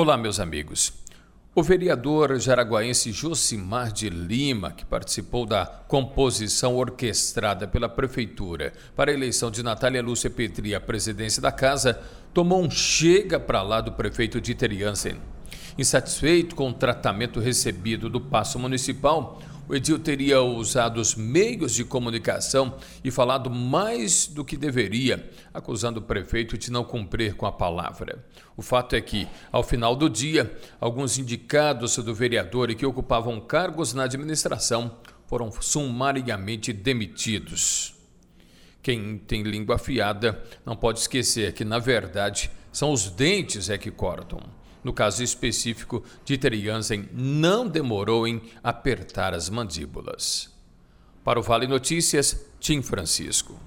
Olá, meus amigos. O vereador jaraguaense Josimar de Lima, que participou da composição orquestrada pela Prefeitura para a eleição de Natália Lúcia Petri à presidência da Casa, tomou um chega para lá do prefeito Dieter Jansen. Insatisfeito com o tratamento recebido do Paço Municipal, o Edil teria usado os meios de comunicação e falado mais do que deveria, acusando o prefeito de não cumprir com a palavra. O fato é que, ao final do dia, alguns indicados do vereador e que ocupavam cargos na administração foram sumariamente demitidos. Quem tem língua afiada não pode esquecer que, na verdade, são os dentes é que cortam. No caso específico, Dieter Jansen não demorou em apertar as mandíbulas. Para o Vale Notícias, Tim Francisco.